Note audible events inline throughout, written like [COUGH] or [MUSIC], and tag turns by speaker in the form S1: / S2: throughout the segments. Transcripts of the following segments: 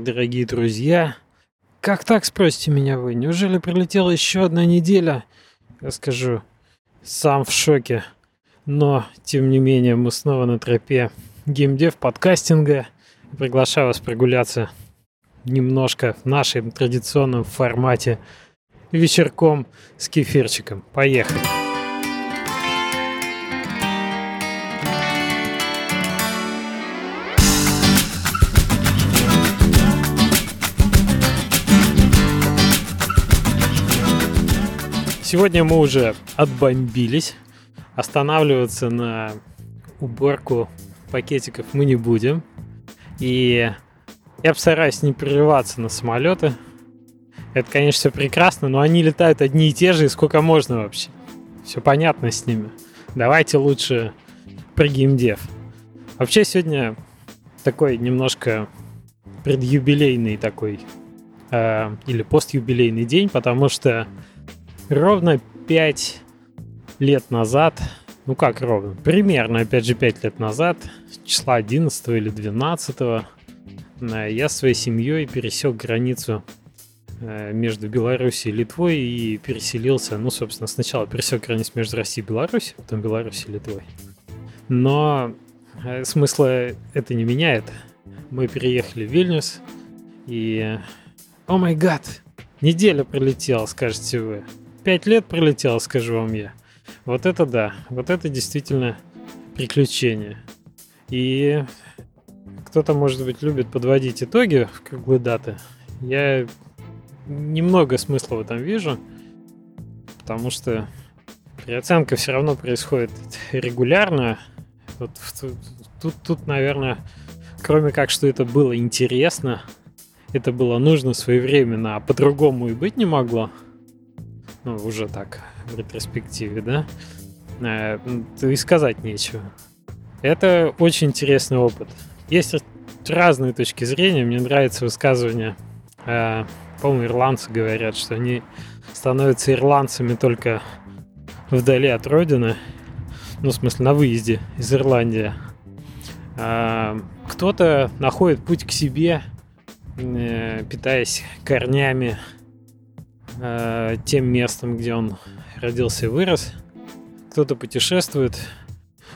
S1: Дорогие друзья, как так, спросите меня вы? Неужели прилетела еще одна неделя? Я скажу, сам в шоке. Но, тем не менее, мы снова на тропе геймдев подкастинга. Приглашаю вас прогуляться немножко в нашем традиционном формате вечерком с кефирчиком. Поехали! Сегодня мы уже отбомбились. Останавливаться на уборку пакетиков мы не будем. И я постараюсь не прерываться на самолеты. Это, конечно, все прекрасно, но они летают одни и те же, и сколько можно вообще. Все понятно с ними. Давайте лучше про геймдев. Вообще сегодня такой немножко предюбилейный такой э, или постюбилейный день, потому что ровно 5 лет назад, ну как ровно, примерно, опять же, 5 лет назад, числа 11 или 12, э, я своей семьей пересек границу э, между Беларусью и Литвой и переселился, ну, собственно, сначала пересек границу между Россией и Беларусью, потом Беларусью и Литвой. Но э, смысла это не меняет. Мы переехали в Вильнюс, и... О май гад! Неделя пролетела, скажете вы. Пять лет пролетело, скажу вам я. Вот это да, вот это действительно приключение. И кто-то, может быть, любит подводить итоги в круглые даты. Я немного смысла в этом вижу, потому что переоценка все равно происходит регулярно. Вот тут, тут, наверное, кроме как, что это было интересно, это было нужно своевременно, а по-другому и быть не могло – ну, уже так, в ретроспективе, да, э, и сказать нечего. Это очень интересный опыт. Есть разные точки зрения. Мне нравится высказывание, э, по-моему, ирландцы говорят, что они становятся ирландцами только вдали от родины, ну, в смысле, на выезде из Ирландии. А, кто-то находит путь к себе, э, питаясь корнями э, тем местом, где он родился и вырос. Кто-то путешествует.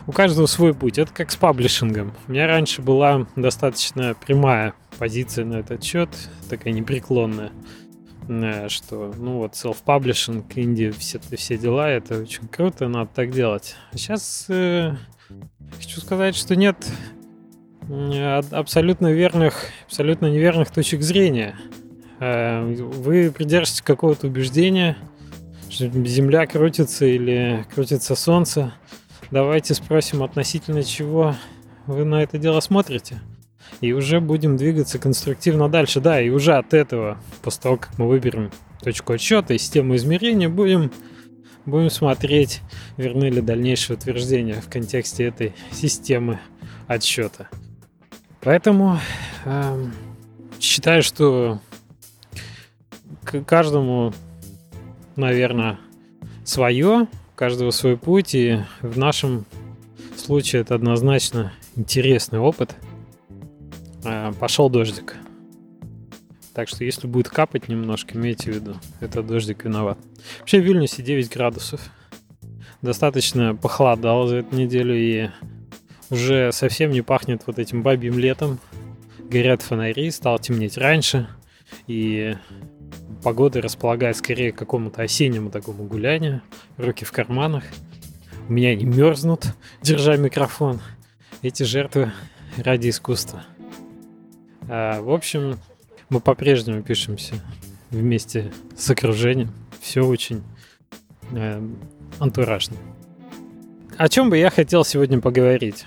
S1: У каждого свой путь. Это как с паблишингом. У меня раньше была достаточно прямая позиция на этот счет, такая непреклонная, э, что, ну вот, self-publishing, инди, все, все дела, это очень круто, надо так делать. Сейчас э, хочу сказать, что нет абсолютно верных, абсолютно неверных точек зрения. Э, вы придерживаетесь какого-то убеждения, что Земля крутится или крутится Солнце. Давайте спросим относительно чего вы на это дело смотрите. И уже будем двигаться конструктивно дальше. Да, и уже от этого, после того, как мы выберем точку отсчета и систему измерения, будем, будем смотреть, верны ли дальнейшие утверждения в контексте этой системы отсчета. Поэтому э, считаю, что каждому, наверное, свое, каждого свой путь, и в нашем случае это однозначно интересный опыт. А, пошел дождик. Так что если будет капать немножко, имейте в виду, это дождик виноват. Вообще в Вильнюсе 9 градусов. Достаточно похолодало за эту неделю и уже совсем не пахнет вот этим бабьим летом. Горят фонари, стало темнеть раньше. И погода располагает скорее к какому-то осеннему такому гулянию, руки в карманах. У меня не мерзнут, держа микрофон. Эти жертвы ради искусства. А, в общем, мы по-прежнему пишемся вместе с окружением. Все очень э, антуражно. О чем бы я хотел сегодня поговорить?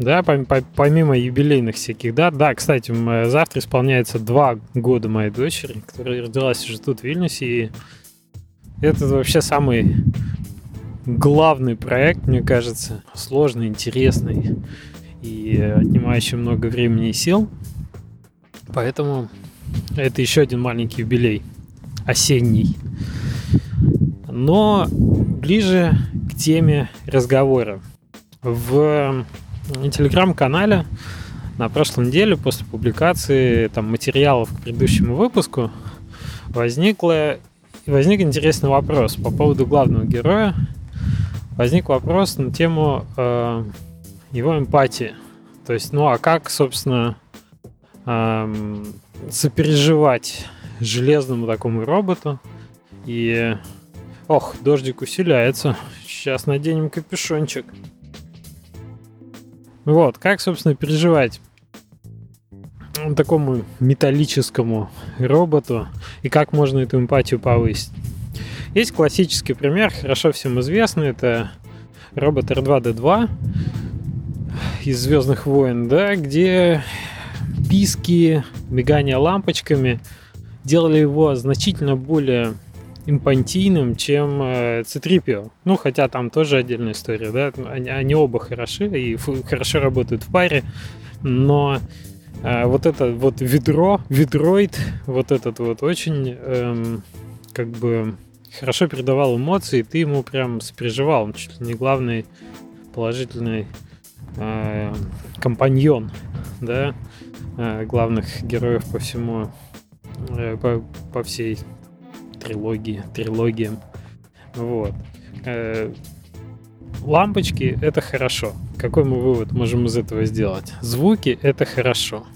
S1: Да, помимо юбилейных всяких дат. Да, кстати, завтра исполняется два года моей дочери, которая родилась уже тут, в Вильнюсе. И это вообще самый главный проект, мне кажется. Сложный, интересный и отнимающий много времени и сил. Поэтому это еще один маленький юбилей. Осенний. Но ближе к теме разговора. В телеграм-канале на прошлой неделе после публикации там, материалов к предыдущему выпуску возникло, возник интересный вопрос по поводу главного героя. Возник вопрос на тему э, его эмпатии. То есть, ну а как, собственно, э, сопереживать железному такому роботу и Ох, дождик усиляется. Сейчас наденем капюшончик. Вот, как, собственно, переживать такому металлическому роботу и как можно эту эмпатию повысить. Есть классический пример, хорошо всем известный, это робот R2D2 из Звездных войн, да, где писки, мигание лампочками делали его значительно более импантийным, чем э, Citripio. Ну, хотя там тоже отдельная история, да, они, они оба хороши и хорошо работают в паре, но э, вот это вот ведро, ведроид, вот этот вот очень эм, как бы хорошо передавал эмоции, ты ему прям сопереживал, он чуть ли не главный положительный э, компаньон, да, э, главных героев по всему, э, по, по всей трилогии, трилогиям. Вот. Э, лампочки — это хорошо. Какой мы вывод можем из этого сделать? Звуки — это хорошо.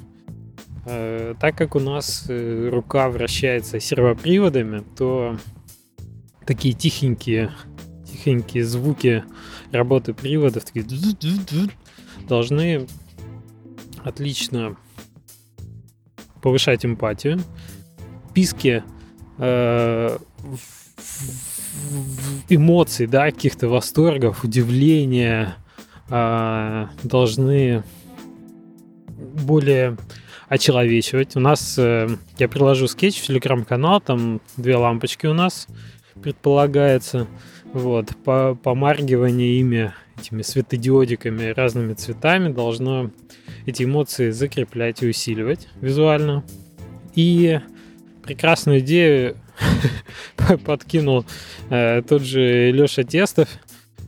S1: Э, так как у нас э, рука вращается сервоприводами, то такие тихенькие, тихенькие звуки работы приводов такие должны отлично повышать эмпатию. Писки э, эмоций, да, каких-то восторгов, удивления э, должны более очеловечивать. У нас, э, я приложу скетч в телеграм-канал, там две лампочки у нас предполагается. Вот, по помаргивание ими этими светодиодиками разными цветами должно эти эмоции закреплять и усиливать визуально. И прекрасную идею [LAUGHS] подкинул э, тот же Леша Тестов.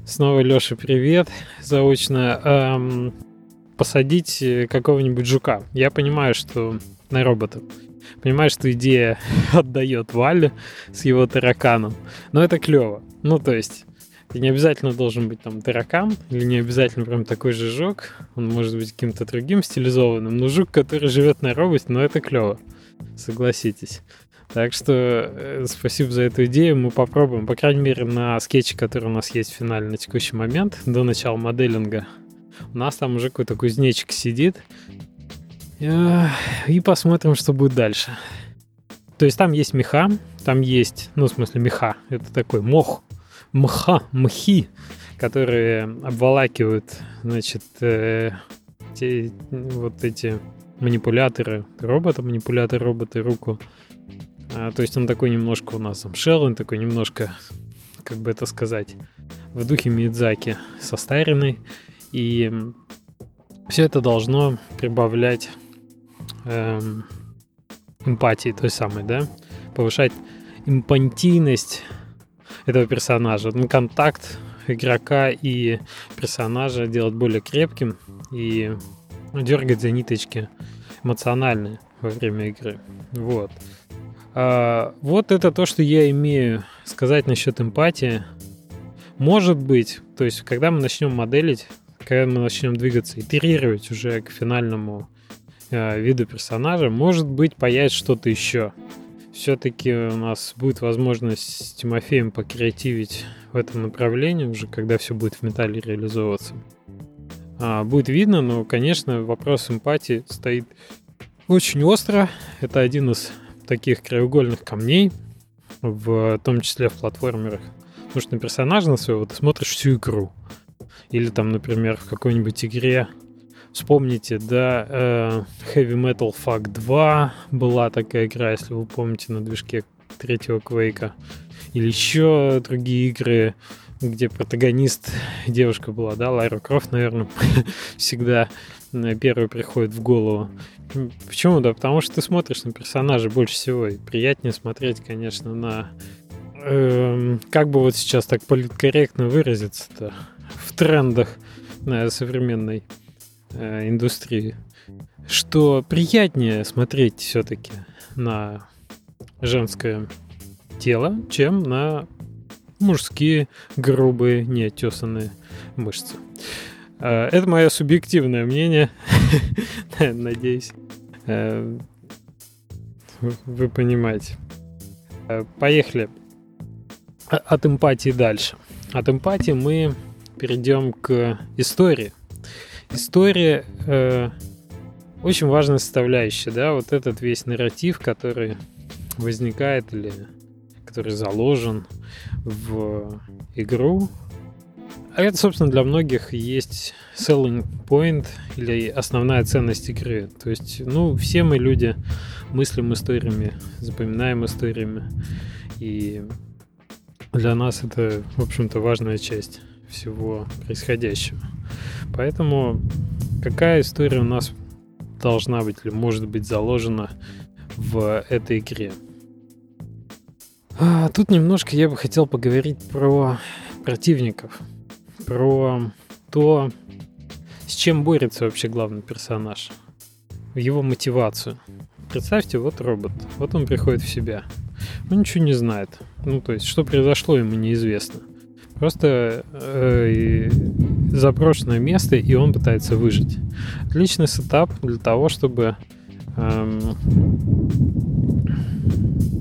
S1: Снова Леша, привет, заочно. Эм, посадить какого-нибудь жука. Я понимаю, что на робота. Понимаю, что идея [LAUGHS] отдает Вале с его тараканом. Но это клево. Ну, то есть, ты не обязательно должен быть там таракан, или не обязательно прям такой же жук. Он может быть каким-то другим стилизованным. Но жук, который живет на роботе, ну это клево согласитесь. Так что э, спасибо за эту идею. Мы попробуем, по крайней мере, на скетче, который у нас есть в финале на текущий момент, до начала моделинга. У нас там уже какой-то кузнечик сидит. Э, и посмотрим, что будет дальше. То есть там есть меха, там есть, ну, в смысле, меха. Это такой мох, мха, мхи, которые обволакивают, значит, э, те, вот эти манипуляторы робота, манипулятор робота руку. А, то есть он такой немножко у нас там шел, он такой немножко, как бы это сказать, в духе Мидзаки состаренный. И все это должно прибавлять эм, эмпатии той самой, да, повышать импантийность этого персонажа. Контакт игрока и персонажа делать более крепким и дергать за ниточки эмоциональные во время игры. Вот. А, вот это то, что я имею сказать насчет эмпатии. Может быть, то есть, когда мы начнем моделить, когда мы начнем двигаться, итерировать уже к финальному э, виду персонажа, может быть, появится что-то еще. Все-таки у нас будет возможность с Тимофеем покреативить в этом направлении, уже когда все будет в металле реализовываться а, будет видно, но, конечно, вопрос эмпатии стоит очень остро. Это один из таких краеугольных камней, в том числе в платформерах. Потому что на персонажа на своего ты смотришь всю игру. Или там, например, в какой-нибудь игре Вспомните, да, э, Heavy Metal Fuck 2 была такая игра, если вы помните, на движке третьего Квейка. Или еще другие игры где протагонист девушка была, да, Лайра Крофт, наверное, [LAUGHS] всегда э, первый приходит в голову. Почему? Да, потому что ты смотришь на персонажа больше всего, и приятнее смотреть, конечно, на... Э, как бы вот сейчас так политкорректно выразиться-то в трендах на современной э, индустрии, что приятнее смотреть все-таки на женское тело, чем на мужские грубые неотесанные мышцы. Э, это мое субъективное мнение. [LAUGHS] Надеюсь, э, вы понимаете. Поехали от эмпатии дальше. От эмпатии мы перейдем к истории. История э, очень важная составляющая, да, вот этот весь нарратив, который возникает или который заложен в игру. А это, собственно, для многих есть selling point или основная ценность игры. То есть, ну, все мы люди мыслим историями, запоминаем историями. И для нас это, в общем-то, важная часть всего происходящего. Поэтому какая история у нас должна быть или может быть заложена в этой игре? А, тут немножко я бы хотел поговорить про противников, про то, с чем борется вообще главный персонаж, его мотивацию. Представьте, вот робот, вот он приходит в себя, он ничего не знает, ну то есть что произошло ему неизвестно. Просто э, заброшенное место, и он пытается выжить. Отличный сетап для того, чтобы эм,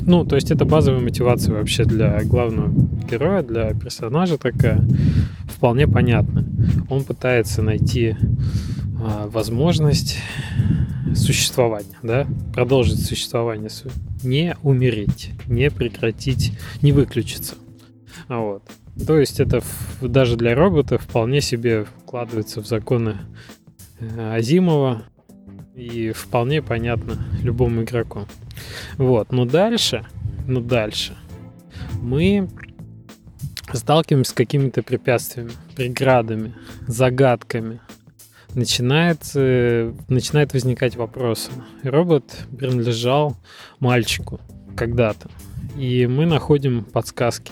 S1: ну, то есть это базовая мотивация вообще для главного героя, для персонажа такая, вполне понятна. Он пытается найти э, возможность существовать, да, продолжить существование, не умереть, не прекратить, не выключиться. Вот. То есть это даже для робота вполне себе вкладывается в законы э, Азимова и вполне понятно любому игроку. Вот, но дальше, ну дальше мы сталкиваемся с какими-то препятствиями, преградами, загадками. Начинает, начинает возникать вопросы. Робот принадлежал мальчику когда-то. И мы находим подсказки,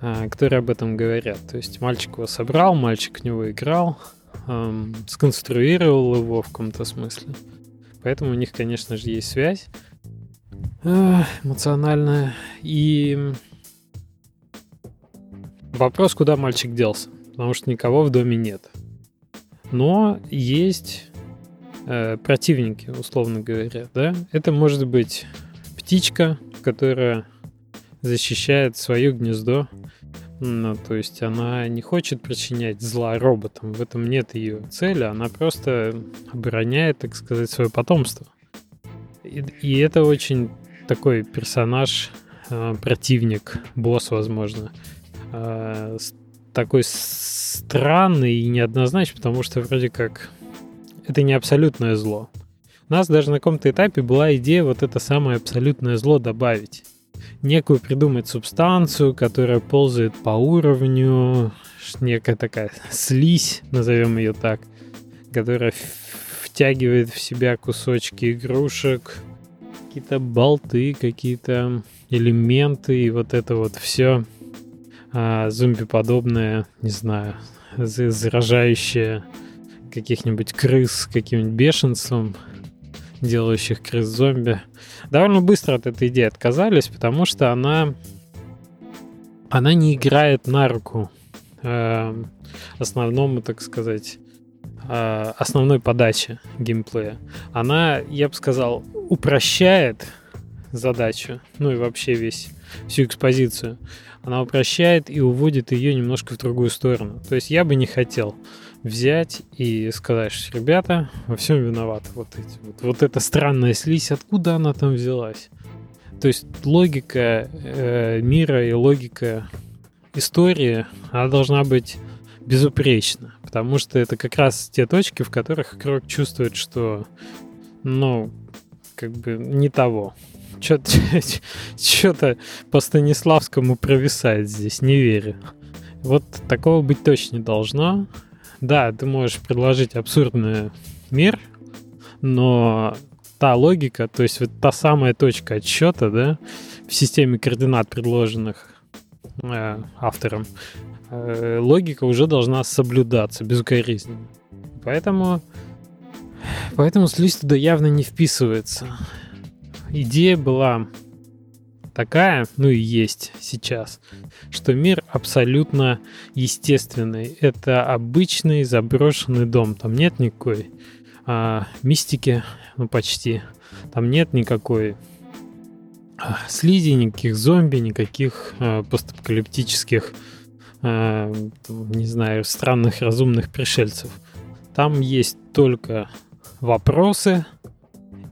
S1: которые об этом говорят. То есть мальчик его собрал, мальчик в него играл, эм, сконструировал его в каком-то смысле. Поэтому у них, конечно же, есть связь э, эмоциональная. И вопрос, куда мальчик делся. Потому что никого в доме нет. Но есть э, противники, условно говоря, да. Это может быть птичка, которая защищает свое гнездо. Ну, то есть она не хочет причинять зла роботам, в этом нет ее цели, она просто обороняет, так сказать, свое потомство. И, и это очень такой персонаж, э, противник, босс, возможно, э, такой странный и неоднозначный, потому что вроде как это не абсолютное зло. У нас даже на каком-то этапе была идея вот это самое абсолютное зло добавить некую придумать субстанцию, которая ползает по уровню, некая такая слизь, назовем ее так, которая втягивает в себя кусочки игрушек, какие-то болты, какие-то элементы, и вот это вот все а, зомби-подобное, не знаю, заражающее каких-нибудь крыс каким-нибудь бешенством, делающих крыс-зомби довольно быстро от этой идеи отказались, потому что она, она не играет на руку э, основному, так сказать, э, основной подаче геймплея. Она, я бы сказал, упрощает задачу, ну и вообще весь всю экспозицию. Она упрощает и уводит ее немножко в другую сторону. То есть я бы не хотел взять и сказать, что ребята, во всем виноваты вот эти вот, вот эта странная слизь, откуда она там взялась? То есть логика э, мира и логика истории, она должна быть безупречна, потому что это как раз те точки, в которых игрок чувствует, что, ну, как бы не того. Что-то [LAUGHS] по Станиславскому провисает здесь, не верю. Вот такого быть точно не должно. Да, ты можешь предложить абсурдный мир, но та логика, то есть вот та самая точка отсчета, да, в системе координат, предложенных э, автором, э, логика уже должна соблюдаться безукоризненно. Поэтому, поэтому слизь туда явно не вписывается. Идея была такая, ну и есть сейчас, что мир абсолютно естественный. Это обычный заброшенный дом. Там нет никакой а, мистики, ну почти. Там нет никакой а, слизи, никаких зомби, никаких а, постапокалиптических, а, не знаю, странных разумных пришельцев. Там есть только вопросы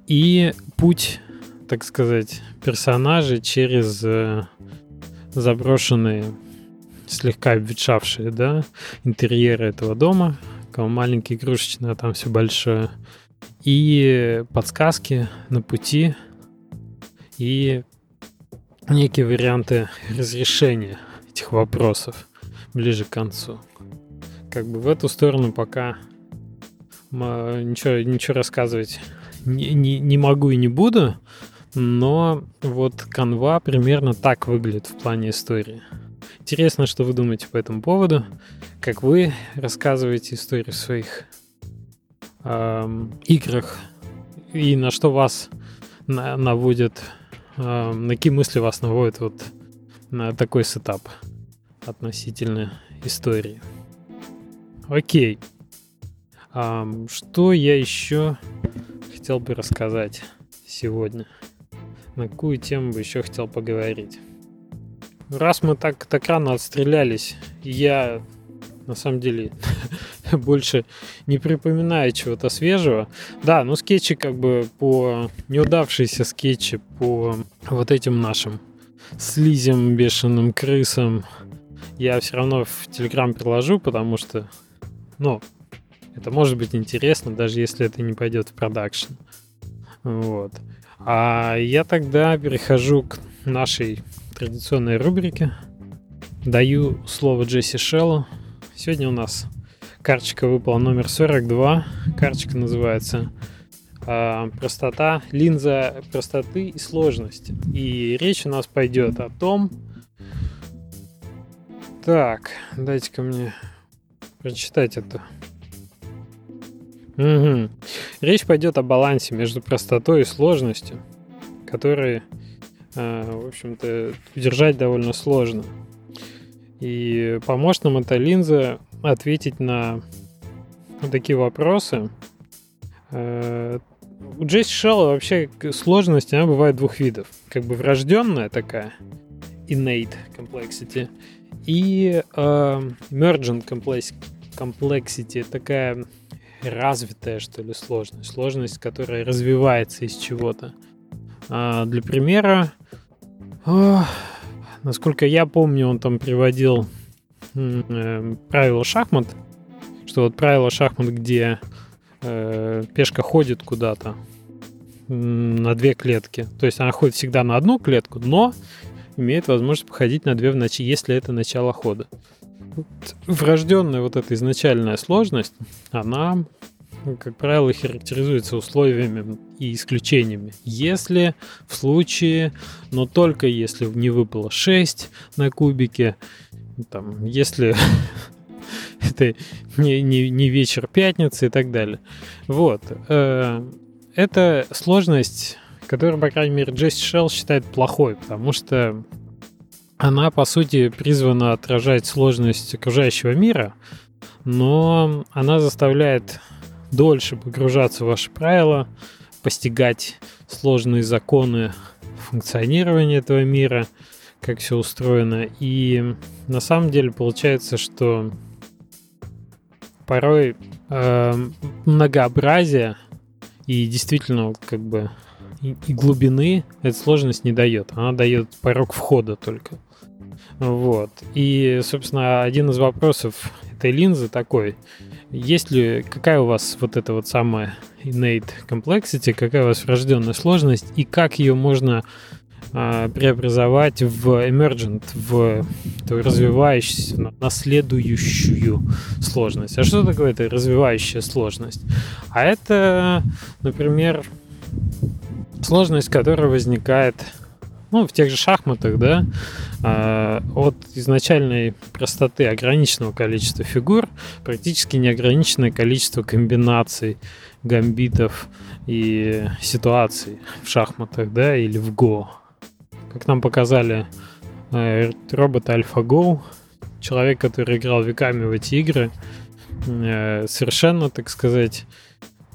S1: и путь так сказать, персонажи через э, заброшенные, слегка обветшавшие, да, интерьеры этого дома. Кого маленький игрушечный, а там все большое. И подсказки на пути, и некие варианты разрешения этих вопросов ближе к концу. Как бы в эту сторону пока ничего, ничего рассказывать не, не, не могу и не буду, но вот канва примерно так выглядит в плане истории. Интересно, что вы думаете по этому поводу, как вы рассказываете истории в своих э, играх и на что вас на, наводит, э, на какие мысли вас наводит вот на такой сетап относительно истории. Окей. А, что я еще хотел бы рассказать сегодня? На какую тему бы еще хотел поговорить? Раз мы так, так рано отстрелялись, я на самом деле [LAUGHS] больше не припоминаю чего-то свежего. Да, ну скетчи как бы по неудавшиеся скетчи по вот этим нашим слизям, бешеным крысам я все равно в Телеграм приложу, потому что, ну, это может быть интересно, даже если это не пойдет в продакшн. Вот. А я тогда перехожу к нашей традиционной рубрике. Даю слово Джесси Шеллу. Сегодня у нас карточка выпала номер 42. Карточка называется э, «Простота, линза простоты и сложности». И речь у нас пойдет о том... Так, дайте-ка мне прочитать это. Угу. Речь пойдет о балансе между простотой и сложностью, которые, э, в общем-то, удержать довольно сложно. И поможет нам эта линза ответить на такие вопросы. Э, у Джесси Шелла вообще сложность, она бывает двух видов. Как бы врожденная такая, innate complexity, и э, emergent complexity, такая развитая, что ли, сложность. Сложность, которая развивается из чего-то. А, для примера, о, насколько я помню, он там приводил э, правила шахмат, что вот правила шахмат, где э, пешка ходит куда-то на две клетки. То есть она ходит всегда на одну клетку, но имеет возможность походить на две в ночи, если это начало хода врожденная вот эта изначальная сложность, она, как правило, характеризуется условиями и исключениями. Если в случае, но только если не выпало 6 на кубике, там, если [LAUGHS] это не, не, не вечер пятницы и так далее. Вот. Э, это сложность, которую, по крайней мере, Джесси Шелл считает плохой, потому что она, по сути, призвана отражать сложность окружающего мира, но она заставляет дольше погружаться в ваши правила, постигать сложные законы функционирования этого мира, как все устроено. И на самом деле получается, что порой э, многообразие и действительно как бы и, глубины эта сложность не дает. Она дает порог входа только. Вот. И, собственно, один из вопросов этой линзы такой. Есть ли, какая у вас вот эта вот самая innate complexity, какая у вас врожденная сложность, и как ее можно а, преобразовать в emergent, в развивающуюся, наследующую сложность. А что такое это развивающая сложность? А это, например, сложность, которая возникает ну, в тех же шахматах, да, э, от изначальной простоты ограниченного количества фигур практически неограниченное количество комбинаций, гамбитов и ситуаций в шахматах, да, или в Го. Как нам показали э, робот AlphaGo, человек, который играл веками в эти игры, э, совершенно, так сказать,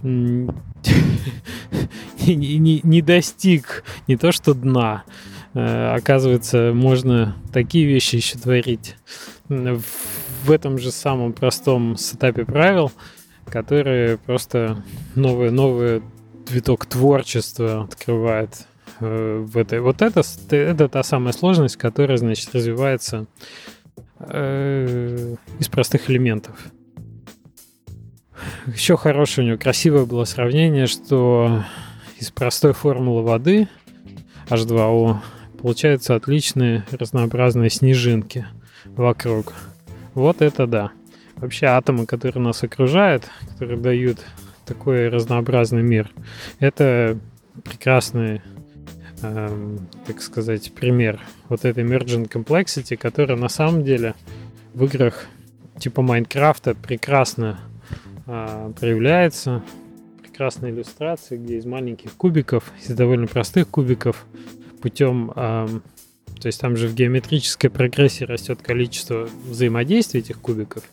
S1: [LAUGHS] не, достиг не то что дна. Э, оказывается, можно такие вещи еще творить в этом же самом простом сетапе правил, которые просто новый, новый виток творчества открывает э, в этой. Вот это, это та самая сложность, которая, значит, развивается э, из простых элементов. Еще хорошее у него красивое было сравнение, что из простой формулы воды H2O получаются отличные разнообразные снежинки вокруг. Вот это да. Вообще атомы, которые нас окружают, которые дают такой разнообразный мир, это прекрасный, эм, так сказать, пример вот этой emergent complexity, которая на самом деле в играх типа Майнкрафта прекрасно проявляется. Прекрасная иллюстрация, где из маленьких кубиков, из довольно простых кубиков, путем то есть там же в геометрической прогрессии растет количество взаимодействий этих кубиков.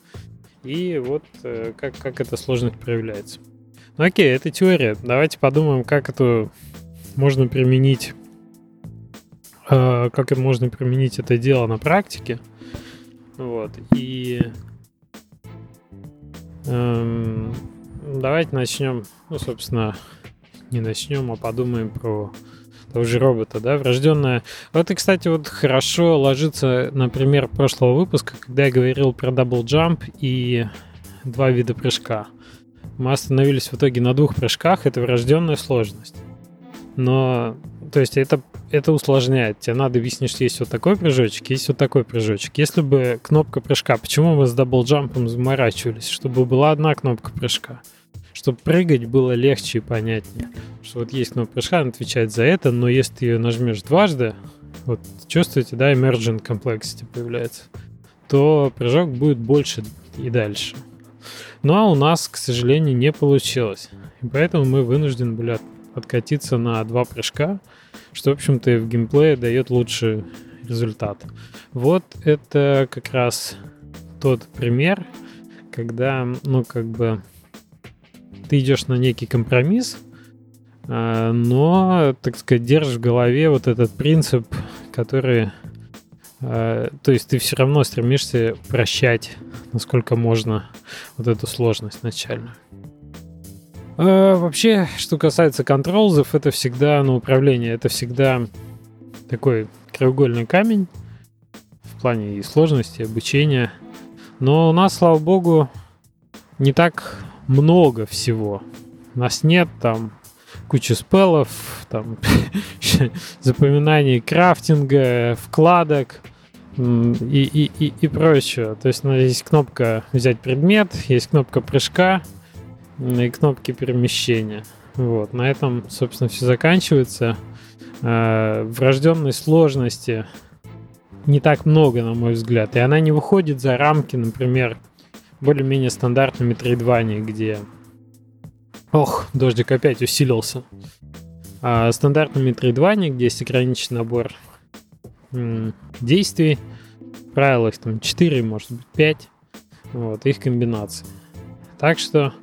S1: И вот э, как, как эта сложность проявляется. Ну окей, это теория. Давайте подумаем, как это можно применить, э, как можно применить это дело на практике. Вот. И давайте начнем, ну, собственно, не начнем, а подумаем про того же робота, да, врожденная. Вот и, кстати, вот хорошо ложится, например, прошлого выпуска, когда я говорил про double jump и два вида прыжка. Мы остановились в итоге на двух прыжках, это врожденная сложность. Но, то есть это, это усложняет. Тебе надо объяснить, что есть вот такой прыжочек, есть вот такой прыжочек. Если бы кнопка прыжка, почему мы с double jump 'ом заморачивались? Чтобы была одна кнопка прыжка чтобы прыгать было легче и понятнее. Что вот есть кнопка прыжка, она отвечает за это, но если ты ее нажмешь дважды, вот чувствуете, да, emergent complexity появляется, то прыжок будет больше и дальше. Ну а у нас, к сожалению, не получилось. И поэтому мы вынуждены были откатиться на два прыжка, что, в общем-то, в геймплее дает лучший результат. Вот это как раз тот пример, когда, ну, как бы ты идешь на некий компромисс, а, но, так сказать, держишь в голове вот этот принцип, который... А, то есть ты все равно стремишься прощать, насколько можно, вот эту сложность начальную. А, вообще, что касается контролзов, это всегда, ну, управление, это всегда такой краеугольный камень в плане и сложности, и обучения. Но у нас, слава богу, не так много всего. У нас нет там кучи спеллов, там [LAUGHS] запоминаний крафтинга, вкладок и, и, и, и прочего. То есть ну, есть кнопка взять предмет, есть кнопка прыжка и кнопки перемещения. Вот, на этом, собственно, все заканчивается. Э, врожденной сложности не так много, на мой взгляд. И она не выходит за рамки, например, более-менее стандартными трейдвани, где... Ох, дождик опять усилился. А стандартными трейдвани, где есть ограниченный набор м- действий, правила их там 4, может быть 5, вот, их комбинации. Так что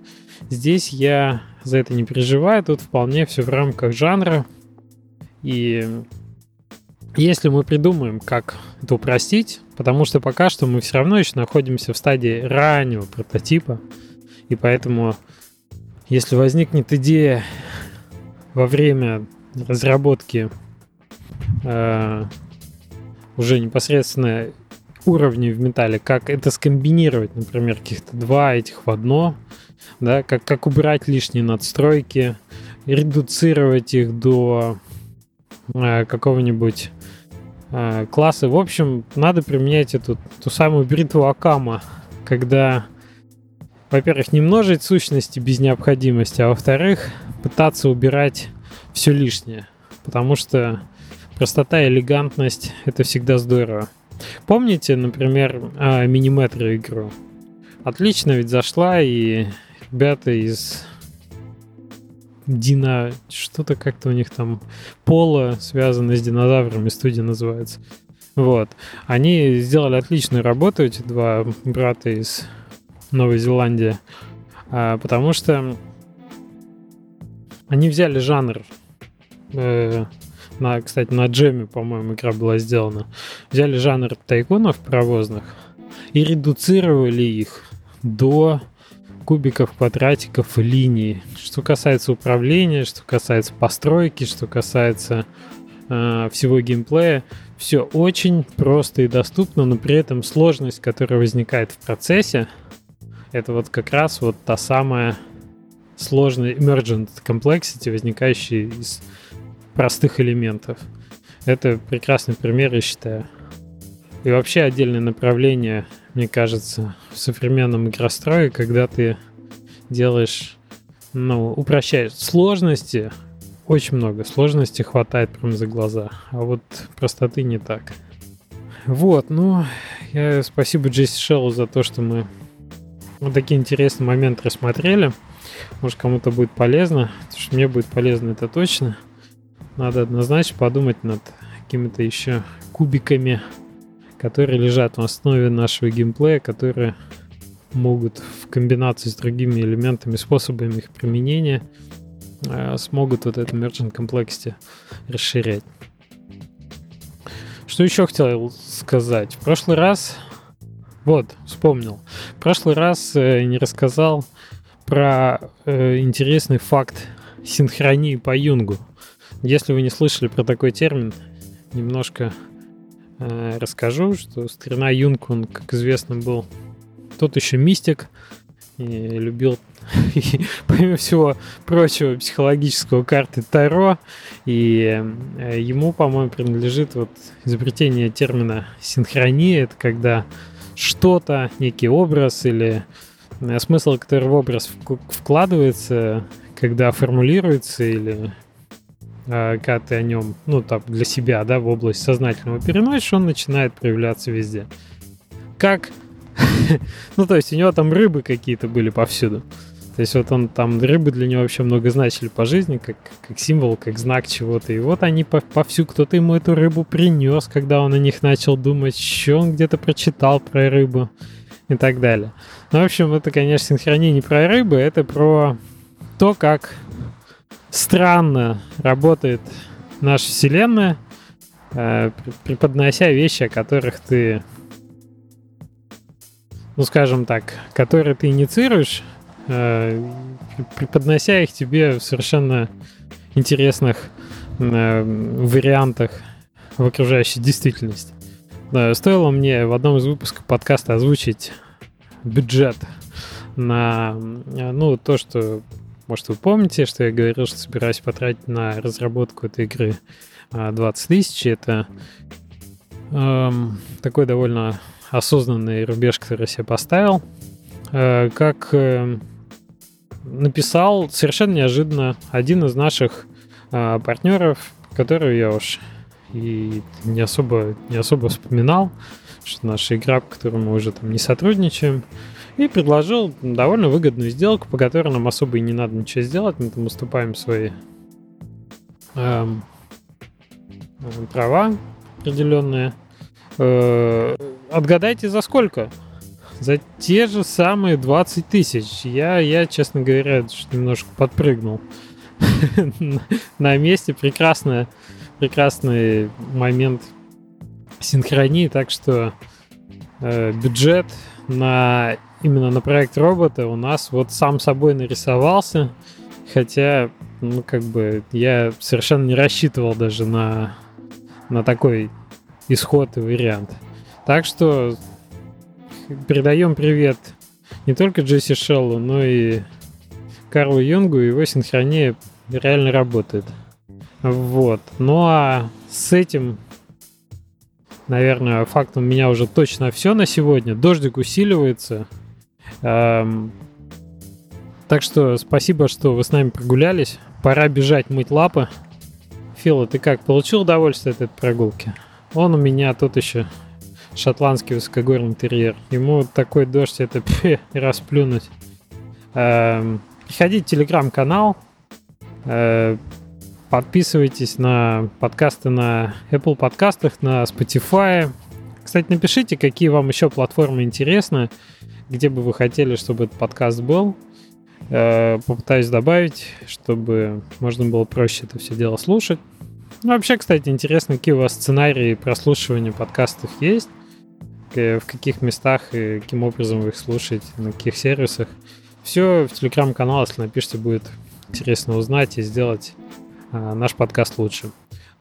S1: здесь я за это не переживаю, тут вполне все в рамках жанра. И если мы придумаем, как это упростить, потому что пока что мы все равно еще находимся в стадии раннего прототипа, и поэтому, если возникнет идея во время разработки э, уже непосредственно уровней в металле, как это скомбинировать, например, каких-то два этих в одно, да, как, как убрать лишние надстройки, редуцировать их до э, какого-нибудь э, классы. В общем, надо применять эту ту самую бритву Акама, когда, во-первых, не множить сущности без необходимости, а во-вторых, пытаться убирать все лишнее. Потому что простота и элегантность — это всегда здорово. Помните, например, миниметры игру? Отлично ведь зашла, и ребята из Дина... Что-то как-то у них там Пола, связано с динозаврами, студия называется. Вот. Они сделали отличную работу, эти два брата из Новой Зеландии, а, потому что они взяли жанр э, на, кстати, на джеме, по-моему, игра была сделана. Взяли жанр тайкунов паровозных и редуцировали их до кубиков, квадратиков линий. Что касается управления, что касается постройки, что касается э, всего геймплея, все очень просто и доступно, но при этом сложность, которая возникает в процессе, это вот как раз вот та самая сложная emergent complexity, возникающая из простых элементов. Это прекрасный пример, я считаю. И вообще отдельное направление, мне кажется, в современном игрострое, когда ты делаешь, ну, упрощаешь сложности, очень много сложностей хватает прям за глаза, а вот простоты не так. Вот, ну, я спасибо Джесси Шеллу за то, что мы вот такие интересные моменты рассмотрели. Может, кому-то будет полезно, потому что мне будет полезно это точно. Надо однозначно подумать над какими-то еще кубиками, которые лежат в основе нашего геймплея, которые могут в комбинации с другими элементами, способами их применения э, смогут вот это merchant complexity расширять. Что еще хотел сказать? В прошлый раз, вот, вспомнил. В прошлый раз э, не рассказал про э, интересный факт синхронии по Юнгу. Если вы не слышали про такой термин, немножко э, расскажу, что старина Юнг, он, как известно, был тот еще мистик, и любил, [LAUGHS] помимо всего прочего, психологического карты Таро, и э, ему, по-моему, принадлежит вот изобретение термина синхрония, это когда что-то, некий образ или э, смысл, который в образ вкладывается, когда формулируется или когда ты о нем, ну, там, для себя, да, в область сознательного переносишь, он начинает проявляться везде. Как... [LAUGHS] ну, то есть у него там рыбы какие-то были повсюду. То есть вот он там, рыбы для него вообще много значили по жизни, как, как символ, как знак чего-то. И вот они по, повсюду, кто-то ему эту рыбу принес, когда он о них начал думать, что он где-то прочитал про рыбу и так далее. Ну, в общем, это, конечно, синхрония не про рыбы, это про то, как странно работает наша Вселенная, э, преподнося вещи, о которых ты, ну скажем так, которые ты инициируешь, э, преподнося их тебе в совершенно интересных э, вариантах в окружающей действительности. Стоило мне в одном из выпусков подкаста озвучить бюджет на ну, то, что может, вы помните, что я говорил, что собираюсь потратить на разработку этой игры 20 а, тысяч. Это эм, такой довольно осознанный рубеж, который я себе поставил. Э, как э, написал совершенно неожиданно один из наших э, партнеров, которого я уж и не особо, не особо вспоминал, что наша игра, по которой мы уже там не сотрудничаем, и предложил довольно выгодную сделку, по которой нам особо и не надо ничего сделать. Мы там уступаем свои эм, права определенные. Э, отгадайте, за сколько? За те же самые 20 тысяч. Я, я, честно говоря, немножко подпрыгнул [LAUGHS] на месте. Прекрасная, прекрасный момент синхронии. Так что э, бюджет на именно на проект робота у нас вот сам собой нарисовался, хотя, ну, как бы, я совершенно не рассчитывал даже на, на такой исход и вариант. Так что передаем привет не только Джесси Шеллу, но и Карлу Юнгу, его синхрония реально работает. Вот. Ну а с этим наверное, фактом меня уже точно все на сегодня. Дождик усиливается. Эм, так что спасибо, что вы с нами прогулялись. Пора бежать мыть лапы. Фила, ты как, получил удовольствие от этой прогулки? Он у меня тут еще шотландский высокогорный интерьер. Ему такой дождь, это [LAUGHS] расплюнуть. Эм, приходите в телеграм-канал, э, подписывайтесь на подкасты на Apple подкастах, на Spotify. Кстати, напишите, какие вам еще платформы интересны, где бы вы хотели, чтобы этот подкаст был. Э, попытаюсь добавить, чтобы можно было проще это все дело слушать. Ну, вообще, кстати, интересно, какие у вас сценарии прослушивания подкастов есть, в каких местах и каким образом вы их слушаете, на каких сервисах. Все в телеграм-канал, если напишите, будет интересно узнать и сделать а, наш подкаст лучше.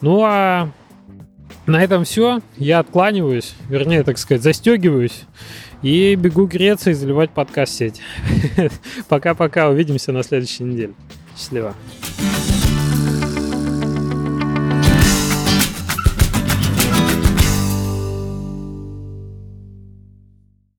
S1: Ну а на этом все. Я откланиваюсь, вернее, так сказать, застегиваюсь и бегу греться и заливать подкаст сеть. [LAUGHS] Пока-пока, увидимся на следующей неделе. Счастливо.